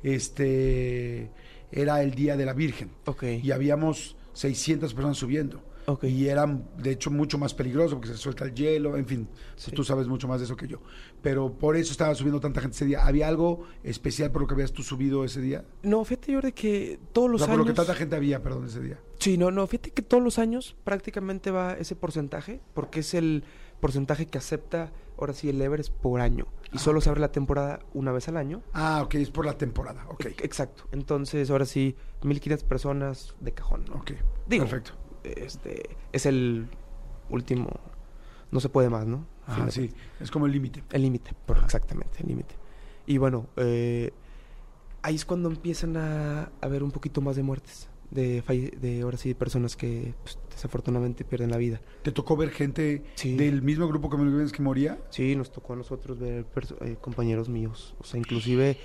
este, era el Día de la Virgen. Ok, Y habíamos 600 personas subiendo. ok. Y eran, de hecho, mucho más peligroso porque se suelta el hielo, en fin, Sí. tú sabes mucho más de eso que yo. Pero por eso estaba subiendo tanta gente ese día. ¿Había algo especial por lo que habías tú subido ese día? No, fíjate, yo de que todos O los sea, por años... lo que tanta gente había, perdón, ese día. Sí, no, no, fíjate que todos los años prácticamente va ese porcentaje, porque es el porcentaje que acepta ahora sí el Everest por año. Y Ah, solo se abre la temporada una vez al año. Ah, ok, es por la temporada. Ok, E- Exacto. Entonces, ahora sí, 1500 personas de cajón. ¿no? ok. Digo, Perfecto. Este, es el último. No se puede más, ¿no? Ah, sí, es como el límite. El límite, por exactamente, el límite. Y bueno, eh, ahí es cuando empiezan a haber un poquito más de muertes, de, de ahora sí, de personas que pues, desafortunadamente pierden la vida. ¿Te tocó ver gente Sí. del mismo grupo que me que moría? Sí, nos tocó a nosotros ver eh, compañeros míos. O sea, inclusive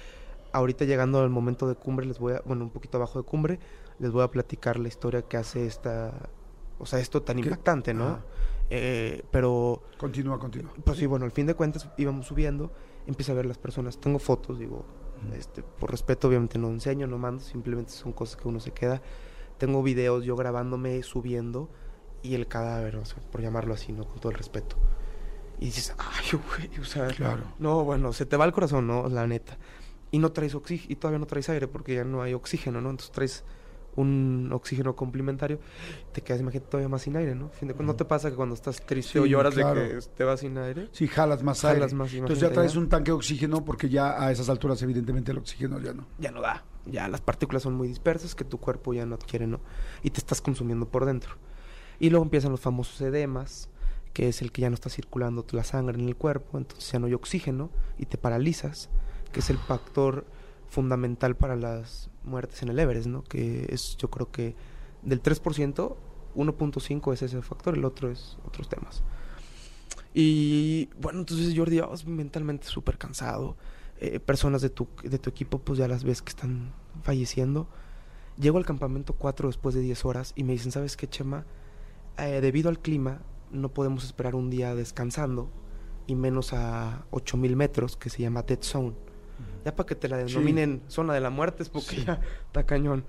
ahorita llegando al momento de cumbre, les voy a, bueno, un poquito abajo de cumbre, les voy a platicar la historia que hace esta, o sea, esto tan ¿Qué? impactante, ¿no? Ajá. Eh, pero, Continúa, continúa. pues sí, bueno, al fin de cuentas íbamos subiendo, empieza a ver las personas. Tengo fotos, digo, este, por respeto obviamente no enseño, no mando, simplemente son cosas que uno se queda. Tengo videos yo grabándome, subiendo, y el cadáver, o sea, por llamarlo así, ¿no? Con todo el respeto. Y dices, ay, güey, o sea, Claro. no, bueno, se te va el corazón, ¿no? La neta. Y no traes oxígeno, y todavía no traes aire porque ya no hay oxígeno, ¿no? Entonces traes un oxígeno complementario, te quedas, imagínate, todavía más sin aire, ¿no? Fin de cuentas, ¿No te pasa que cuando estás triste o Sí, lloras claro. de que te vas sin aire? Sí, jalas más Jalas aire. más, Entonces ya traes ya. un tanque de oxígeno porque ya a esas alturas evidentemente el oxígeno ya no. ya no da. Ya las partículas son muy dispersas que tu cuerpo ya no adquiere, ¿no? Y te estás consumiendo por dentro. Y luego empiezan los famosos edemas, que es el que ya no está circulando la sangre en el cuerpo, entonces ya no hay oxígeno y te paralizas, que es el factor fundamental para las muertes en el Everest, ¿no? Que es, yo creo que del 3%, 1.5 es ese factor, el otro es otros temas. Y bueno, entonces Jordi, oh, mentalmente súper cansado. Eh, personas de tu, de tu equipo, pues ya las ves que están falleciendo. Llego al campamento 4 después de 10 horas y me dicen, ¿sabes qué, Chema? Eh, debido al clima, no podemos esperar un día descansando y menos a 8000 metros, que se llama Dead Zone. Ya para que te la Sí. denominen zona de la muerte, es porque Sí. ya está cañón.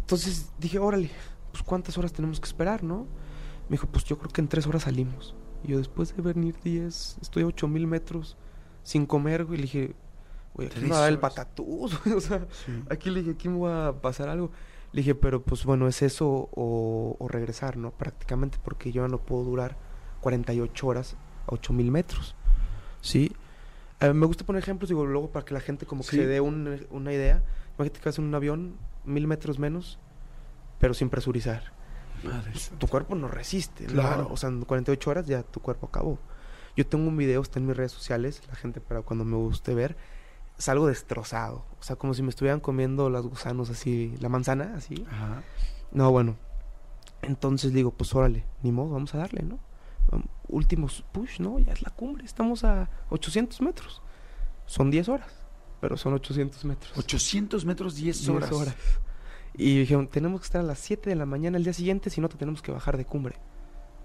Entonces dije, órale, pues cuántas horas tenemos que esperar, ¿no? Me dijo, pues yo creo que en tres horas salimos. Y yo después de venir 10, estoy a 8000 metros sin comer, güey. Le dije, güey, aquí me va a dar el patatús, güey. O sea, Sí. aquí le dije, aquí me va a pasar algo. Le dije, pero pues bueno, es eso o, o regresar, ¿no? Prácticamente, porque yo ya no puedo durar 48 horas a 8000 metros. ¿Sí? Eh, me gusta poner ejemplos, digo, luego para que la gente como que Sí. se dé un- una idea. Imagínate que vas en un avión, mil metros menos, pero sin presurizar. Tu cuerpo no resiste, ¿no? Claro. O sea, en 48 horas ya tu cuerpo acabó. Yo tengo un video, está en mis redes sociales, la gente para cuando me guste ver, salgo destrozado. O sea, como si me estuvieran comiendo los gusanos así, la manzana, así. Ajá. No, bueno. Entonces digo, pues órale, ni modo, vamos a darle, ¿no? Últimos push, ¿no? Ya es la cumbre, estamos a 800 metros. Son 10 horas, pero son 800 metros. 800 metros, 10 10 horas. horas. Y dijeron, tenemos que estar a las 7 de la mañana el día siguiente, si no te tenemos que bajar de cumbre.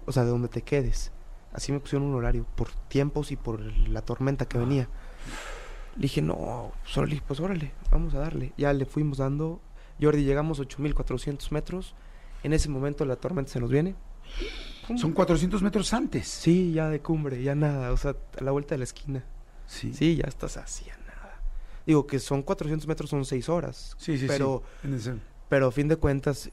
O sea, de donde te quedes. Así me pusieron un horario, por tiempos y por la tormenta que venía. Le dije, no, pues órale, pues órale, vamos a darle. Ya le fuimos dando. Jordi, llegamos a 8400 metros. En ese momento la tormenta se nos viene. Pum. Son 400 metros antes. Sí, ya de cumbre, ya nada. O sea, a la vuelta de la esquina. Sí. Sí, ya estás así, a nada. Digo que son 400 metros, son 6 horas. Sí, sí, pero, sí. Pero a fin de cuentas,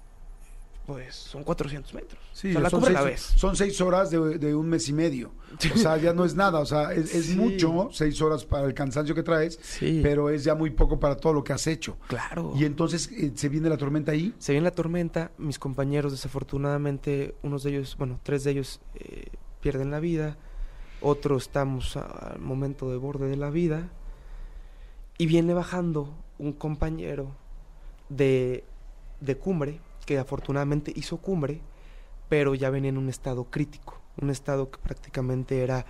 pues son 400 metros. Sí, o sea, la son, seis, la ves. son seis horas de, de un mes y medio. O sea, ya no es nada. O sea, es, es Sí. mucho, seis horas para el cansancio que traes, Sí, pero es ya muy poco para todo lo que has hecho. claro. Y entonces eh, se viene la tormenta ahí. Se viene la tormenta, mis compañeros desafortunadamente, unos de ellos, bueno, tres de ellos eh, pierden la vida, otros estamos al momento de borde de la vida, y viene bajando un compañero de, de cumbre, que afortunadamente hizo cumbre, pero ya venía en un estado crítico, un estado que prácticamente era,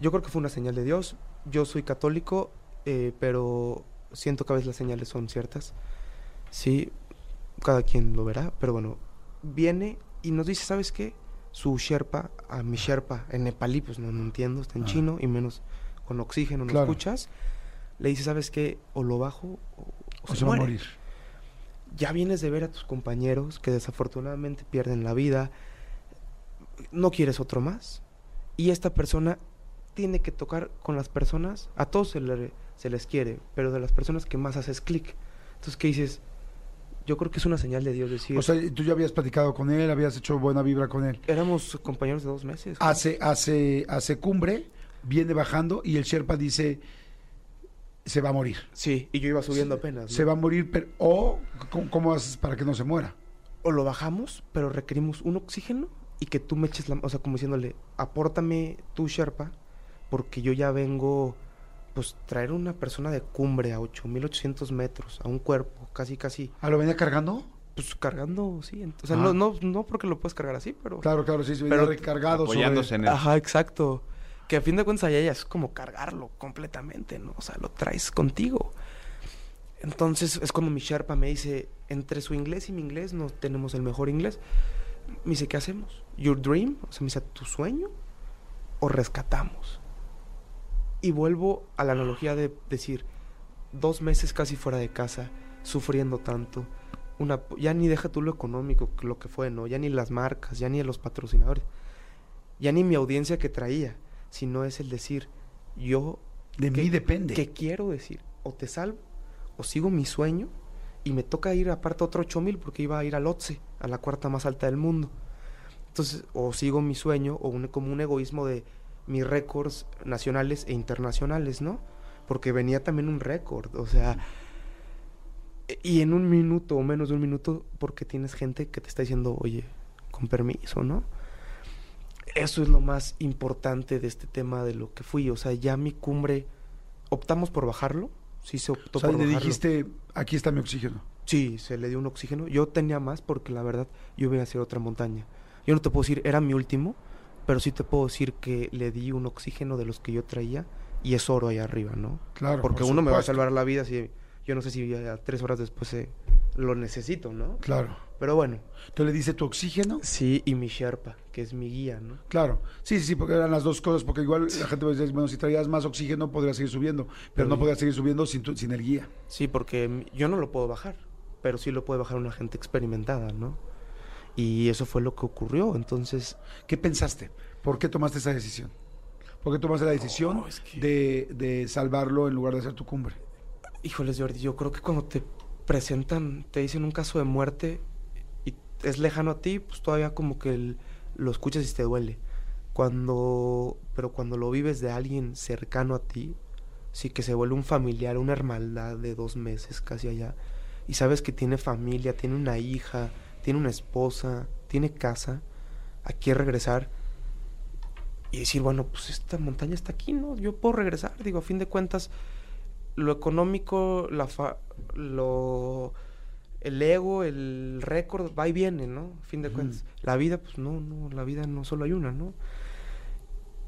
yo creo que fue una señal de Dios, yo soy católico, eh, pero siento que a veces las señales son ciertas, sí, cada quien lo verá, pero bueno, viene y nos dice, ¿sabes qué? Su Sherpa, a mi Sherpa, en nepalí, pues no, no entiendo, está en Ah. chino y menos con oxígeno, no Claro. escuchas. Le dice, ¿sabes qué? O lo bajo o, o O se va a muere". morir. Ya vienes de ver a tus compañeros que desafortunadamente pierden la vida, no quieres otro más. Y esta persona tiene que tocar con las personas, a todos se, le- se les quiere, pero de las personas que más haces clic. Entonces, ¿qué dices? Yo creo que es una señal de Dios decir, O sea, tú ya habías platicado con él, habías hecho buena vibra con él. éramos compañeros de dos meses. Hace, hace, hace cumbre, viene bajando y el Sherpa dice, se va a morir. Sí, y yo iba subiendo apenas. ¿no? Se va a morir, pero, o ¿cómo, cómo haces para que no se muera? O lo bajamos, pero requerimos un oxígeno y que tú me eches la... O sea, como diciéndole, apórtame tu Sherpa, porque yo ya vengo, pues, traer una persona de cumbre a 8800 metros, a un cuerpo, casi, casi, ¿Ah, lo venía cargando? pues, cargando, sí. O sea, Ah. no, no, no porque lo puedes cargar así, pero... Claro, claro, sí, se venía Pero- recargado Apoyándose sobre... en el... Ajá, exacto. Que a fin de cuentas allá es como cargarlo completamente, ¿no? O sea, lo traes contigo. Entonces es cuando mi Sherpa me dice, entre su inglés y mi inglés no tenemos el mejor inglés. Me dice, ¿qué hacemos? ¿Your dream? O sea, me dice, ¿tu sueño? ¿O rescatamos? Y vuelvo a la analogía de decir, dos meses casi fuera de casa, sufriendo tanto. Una, ya ni deja tú lo económico, lo que fue, ¿no? Ya ni las marcas, ya ni los patrocinadores ya ni mi audiencia que traía, sino es el decir, yo, De ¿Qué- mí depende. ¿qué quiero decir? O te salvo, o sigo mi sueño, y me toca ir aparte otro 8000 porque iba a ir al OTSE, a la cuarta más alta del mundo. Entonces, o sigo mi sueño, o un, como un egoísmo de mis récords nacionales e internacionales, ¿no? Porque venía también un récord, o sea, y en un minuto o menos de un minuto, porque tienes gente que te está diciendo, oye, con permiso, ¿no? Eso es lo más importante de este tema de lo que fui. O sea, ya mi cumbre, optamos por bajarlo. Sí se optó O sea, por le bajarlo. dijiste, aquí está mi oxígeno. Sí, se le dio un oxígeno. Yo tenía más porque la verdad yo iba a hacer otra montaña. Yo no te puedo decir, era mi último, pero sí te puedo decir que le di un oxígeno de los que yo traía y es oro ahí arriba, ¿no? Claro, Porque por uno me va a salvar la vida si yo no sé si ya tres horas después eh, lo necesito, ¿no? Claro. Pero bueno, Entonces le dice tu oxígeno. sí, y mi Sherpa, que es mi guía, ¿no? Claro, sí, sí, porque eran las dos cosas, porque igual la gente va a decir, bueno, si traías más oxígeno podrías seguir subiendo, pero no podrías seguir subiendo sin, tu- sin el guía. Sí, porque yo no lo puedo bajar, pero sí lo puede bajar una gente experimentada, ¿no? Y eso fue lo que ocurrió, entonces... ¿Qué pensaste? ¿Por qué tomaste esa decisión? ¿Por qué tomaste la decisión Oh, es que- de, de salvarlo en lugar de hacer tu cumbre? Híjoles, Jordi, yo creo que cuando te presentan, te dicen un caso de muerte es lejano a ti, pues todavía como que lo escuchas y te duele. Cuando, pero cuando lo vives de alguien cercano a ti, sí que se vuelve un familiar, una hermandad de dos meses casi allá, y sabes que tiene familia, tiene una hija, tiene una esposa, tiene casa, aquí regresar y decir, bueno, pues esta montaña está aquí, ¿no? Yo puedo regresar, digo, a fin de cuentas, lo económico, la fa- lo el ego, el récord va y viene, ¿no? A fin de cuentas. La vida, pues no, no, la vida no solo hay una, ¿no?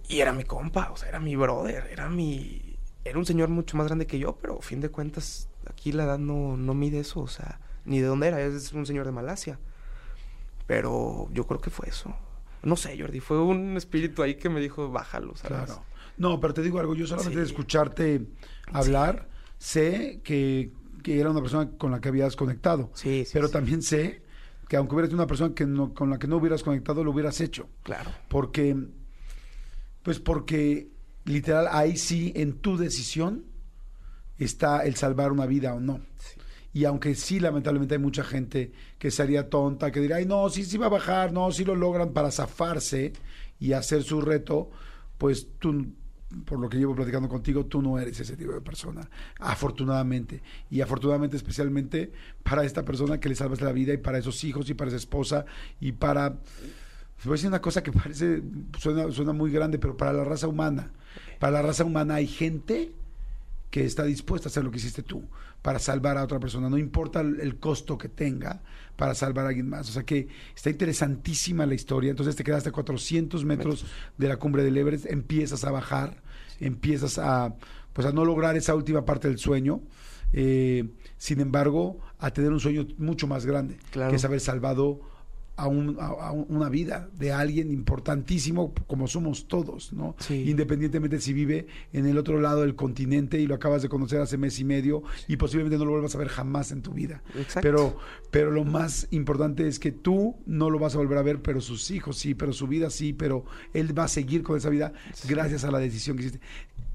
Y era mi compa, o sea, era mi brother, era mi era un señor mucho más grande que yo, pero a fin de cuentas aquí la edad no, no mide eso, o sea, ni de dónde era, es un señor de Malasia. Pero yo creo que fue eso. No sé, Jordi, fue un espíritu ahí que me dijo, bájalo, ¿sabes? Claro. No, pero te digo algo, yo solamente de escucharte hablar, sé que, que era una persona con la que habías conectado, Sí, sí, pero sí. también sé que aunque hubieras sido una persona que no, con la que no hubieras conectado, lo hubieras hecho. Claro. Porque, pues porque literal ahí sí en tu decisión está el salvar una vida o no. Sí. Y aunque sí, lamentablemente hay mucha gente que sería tonta, que dirá, ay, no, sí, sí va a bajar, no, sí lo logran para zafarse y hacer su reto, pues tú, por lo que llevo platicando contigo, tú no eres ese tipo de persona, afortunadamente. Y afortunadamente especialmente para esta persona que le salvas la vida y para esos hijos y para esa esposa y para... Voy a decir una cosa que parece, suena, suena muy grande, pero para la raza humana, para la raza humana hay gente que está dispuesta a hacer lo que hiciste tú para salvar a otra persona, no importa el, costo que tenga para salvar a alguien más. O sea que está interesantísima la historia. Entonces te quedaste a 400 metros de la cumbre del Everest, empiezas a bajar, empiezas a, pues a no lograr esa última parte del sueño. eh, sin embargo, a tener un sueño mucho más grande, Claro. que es haber salvado a, un- a- a una vida de alguien importantísimo como somos todos, ¿no? Sí. Independientemente si vive en el otro lado del continente y lo acabas de conocer hace mes y medio y posiblemente no lo vuelvas a ver jamás en tu vida. Exacto. Pero, pero lo más importante es que tú no lo vas a volver a ver, pero sus hijos sí, pero su vida sí, pero él va a seguir con esa vida gracias a la decisión que hiciste.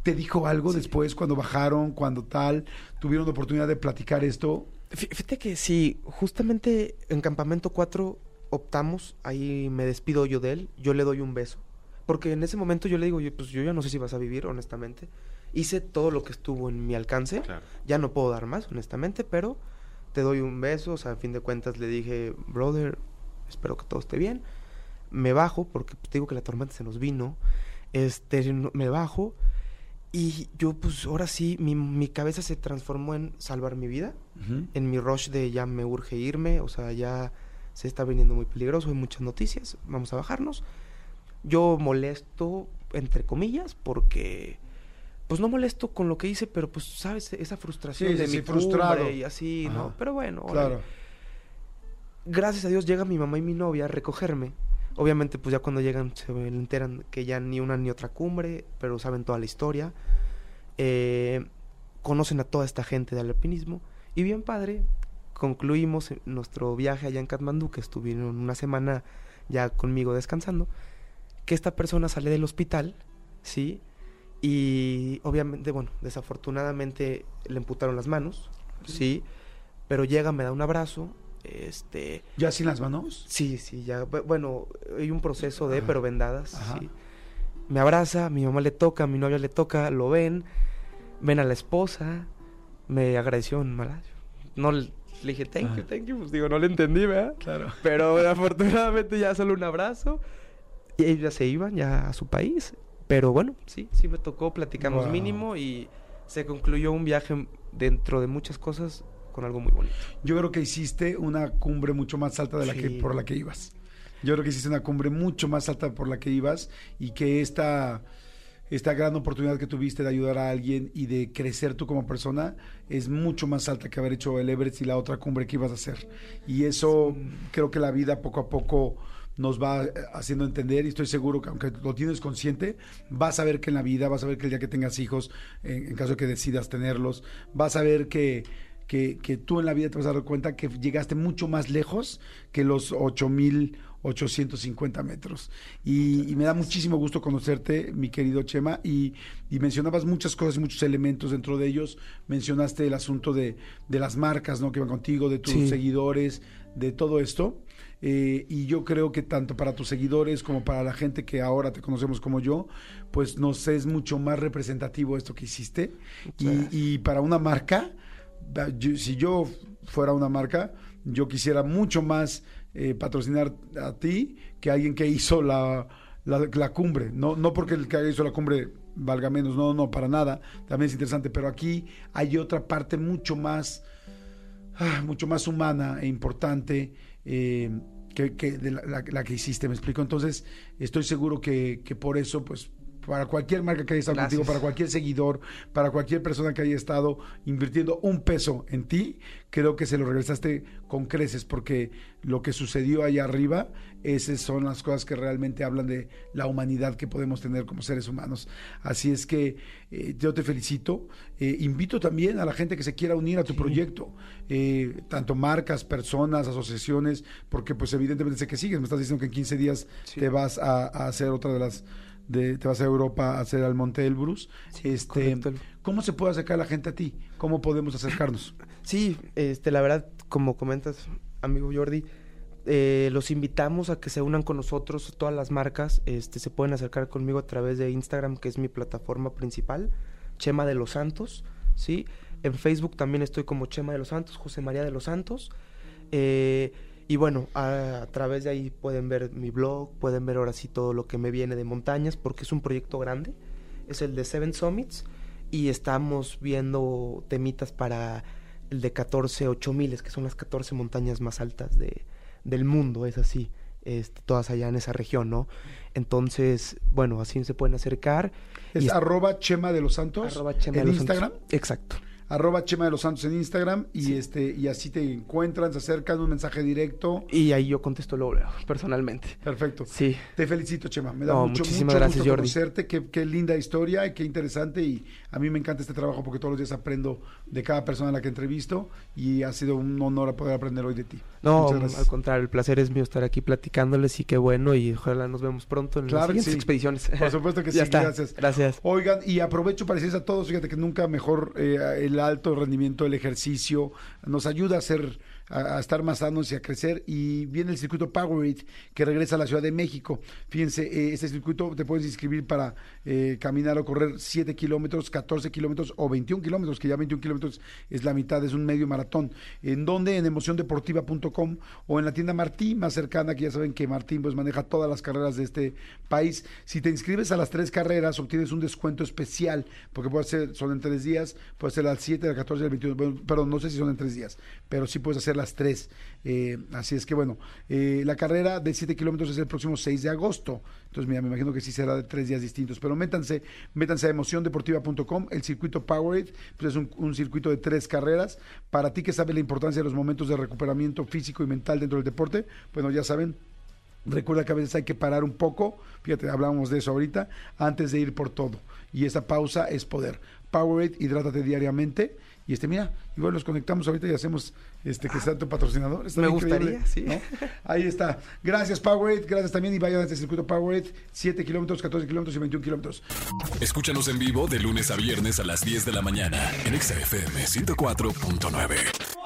¿Te dijo algo después cuando bajaron, cuando tal? ¿Tuvieron la oportunidad de platicar esto? Fí- Fíjate que sí, justamente en Campamento 4 optamos, ahí me despido yo de él, yo le doy un beso. Porque en ese momento yo le digo, yo, pues yo ya no sé si vas a vivir, honestamente. Hice todo lo que estuvo en mi alcance. Claro. Ya no puedo dar más, honestamente, pero te doy un beso. O sea, a fin de cuentas le dije, brother, espero que todo esté bien. me bajo, porque te digo que la tormenta se nos vino, este, me bajo y yo pues ahora sí, mi, mi cabeza se transformó en salvar mi vida, en mi rush de ya me urge irme, o sea, ya se está viniendo muy peligroso, hay muchas noticias, vamos a bajarnos. Yo molesto, entre comillas, porque pues no molesto con lo que hice, pero pues sabes, esa frustración Sí, de sí, mi frustrado. y así, ¿no? Pero bueno, Claro. gracias a Dios llega mi mamá y mi novia a recogerme. Obviamente, pues ya cuando llegan se enteran que ya ni una ni otra cumbre, pero saben toda la historia. Eh, conocen a toda esta gente del alpinismo. Y bien padre, concluimos nuestro viaje allá en Katmandú, que estuvieron una semana ya conmigo descansando, que esta persona sale del hospital, ¿sí? Y obviamente, bueno, desafortunadamente le amputaron las manos, ¿sí? Pero llega, me da un abrazo, este... ¿Ya sin las manos? Sí, sí, ya. bu- Bueno, hay un proceso de, pero vendadas. Ajá. sí. Me abraza, mi mamá le toca, mi novia le toca, lo ven, ven a la esposa, me agradeció en malayo. No le dije, thank you, Ajá. thank you. Pues digo, no le entendí, ¿verdad? Claro. Pero afortunadamente ya solo un abrazo. Y ellos ya se iban ya a su país. Pero bueno, sí, sí me tocó, platicamos Wow. mínimo y se concluyó un viaje dentro de muchas cosas con algo muy bonito. Yo creo que hiciste una cumbre mucho más alta de la que por la que ibas. Yo creo que hiciste una cumbre mucho más alta por la que ibas y que esta esta gran oportunidad que tuviste de ayudar a alguien y de crecer tú como persona es mucho más alta que haber hecho el Everest y la otra cumbre que ibas a hacer. Y eso creo que la vida poco a poco nos va eh, haciendo entender y estoy seguro que aunque lo tienes consciente, vas a ver que en la vida, vas a ver que el día que tengas hijos, en, en caso de que decidas tenerlos, vas a ver que, que, que tú en la vida te vas a dar cuenta que llegaste mucho más lejos que los 8.850 metros. Y, y me da muchísimo gusto conocerte, mi querido Chema, y, y mencionabas muchas cosas y muchos elementos dentro de ellos. Mencionaste el asunto de, de las marcas ¿no? que van contigo, de tus Sí. seguidores, de todo esto. Eh, y yo creo que tanto para tus seguidores como para la gente que ahora te conocemos como yo, pues nos es mucho más representativo esto que hiciste. Y, para una marca, si yo fuera una marca, yo quisiera mucho más eh, patrocinar a ti que alguien que hizo la, la, cumbre. No, no porque el que hizo la cumbre valga menos, no, no, para nada. También es interesante, pero aquí hay otra parte mucho más ah, mucho más humana e importante eh, que, la- la que hiciste, me explico. Entonces, estoy seguro que, que por eso, pues, para cualquier marca que haya estado Gracias. contigo, para cualquier seguidor, para cualquier persona que haya estado invirtiendo un peso en ti, creo que se lo regresaste con creces, porque lo que sucedió allá arriba, esas son las cosas que realmente hablan de la humanidad que podemos tener como seres humanos. Así es que eh, yo te felicito. Eh, invito también a la gente que se quiera unir a tu proyecto, eh, tanto marcas, personas, asociaciones, porque pues evidentemente sé que sigues. Me estás diciendo que en 15 días Sí. te vas a, a hacer otra de las... De, te vas a Europa a hacer al Monte Elbrus. Sí, este, correcto. ¿Cómo se puede acercar la gente a ti? ¿Cómo podemos acercarnos? Sí, este, la verdad, como comentas, amigo Jordi, eh, los invitamos a que se unan con nosotros, todas las marcas, este, se pueden acercar conmigo a través de Instagram, que es mi plataforma principal, Chema de los Santos, ¿sí? En Facebook también estoy como Chema de los Santos, José María de los Santos, eh, y bueno, a, a través de ahí pueden ver mi blog, pueden ver ahora sí todo lo que me viene de montañas, porque es un proyecto grande, es el de Seven Summits, y estamos viendo temitas para el de 14 8000, que son las 14 montañas más altas de, del mundo, es así, este, todas allá en esa región, ¿no? Entonces, bueno, así se pueden acercar. Es Y- arroba Chema de los Santos arroba Chema en de los Santos. Instagram. Exacto. Arroba Chema de los Santos en Instagram y Sí. este y así te encuentran, se acercan, un mensaje directo. Y ahí yo contesto luego, luego, personalmente. Perfecto. Sí. Te felicito, Chema. Me da No, mucho, muchísimas mucho gracias, gusto Jordi. conocerte. Qué, qué linda historia y qué interesante. Y a mí me encanta este trabajo porque todos los días aprendo de cada persona a la que entrevisto y ha sido un honor poder aprender hoy de ti. No, al contrario, el placer es mío estar aquí platicándoles y qué bueno y ojalá nos vemos pronto en Claro las siguientes sí. expediciones. Por supuesto que sí, está. gracias. Gracias. Oigan, y aprovecho para decirles a todos, fíjate que nunca mejor eh, el alto rendimiento, el ejercicio, nos ayuda a ser a, estar más sanos y a crecer. Y viene el circuito Powerade que regresa a la Ciudad de México. Fíjense, eh, este circuito te puedes inscribir para eh, caminar o correr 7 kilómetros, 14 kilómetros o 21 kilómetros, que ya 21 kilómetros es la mitad, es un medio maratón. ¿En donde En emociondeportiva.com o en la tienda Martín más cercana, que ya saben que Martín pues maneja todas las carreras de este país. Si te inscribes a las tres carreras, obtienes un descuento especial, porque puede ser, son en tres días, puede ser al 7, al 14 y al 21, bueno, perdón, no sé si son en tres días, pero sí puedes hacer las tres. Eh, así es que bueno, eh, la carrera de 7 kilómetros es el próximo 6 de agosto. Entonces, mira, me imagino que sí será de tres días distintos. Pero métanse, métanse a emociondeportiva.com. El circuito Powerade, pues es un, circuito de tres carreras. Para ti que sabes la importancia de los momentos de recuperamiento físico y mental dentro del deporte, bueno, ya saben, Recuerda que a veces hay que parar un poco, fíjate, hablábamos de eso ahorita, antes de ir por todo. Y esa pausa es poder. Powerade, hidrátate diariamente. Y este, mira, igual los conectamos ahorita y hacemos este que sea tu patrocinador. Está Me gustaría, sí. ¿no? Ahí está. Gracias, Powerade. Gracias también. Y vayan a este circuito Powerade. 7 kilómetros, 14 kilómetros y 21 kilómetros. Escúchanos en vivo de lunes a viernes a las 10 de la mañana en Exa FM 104.9.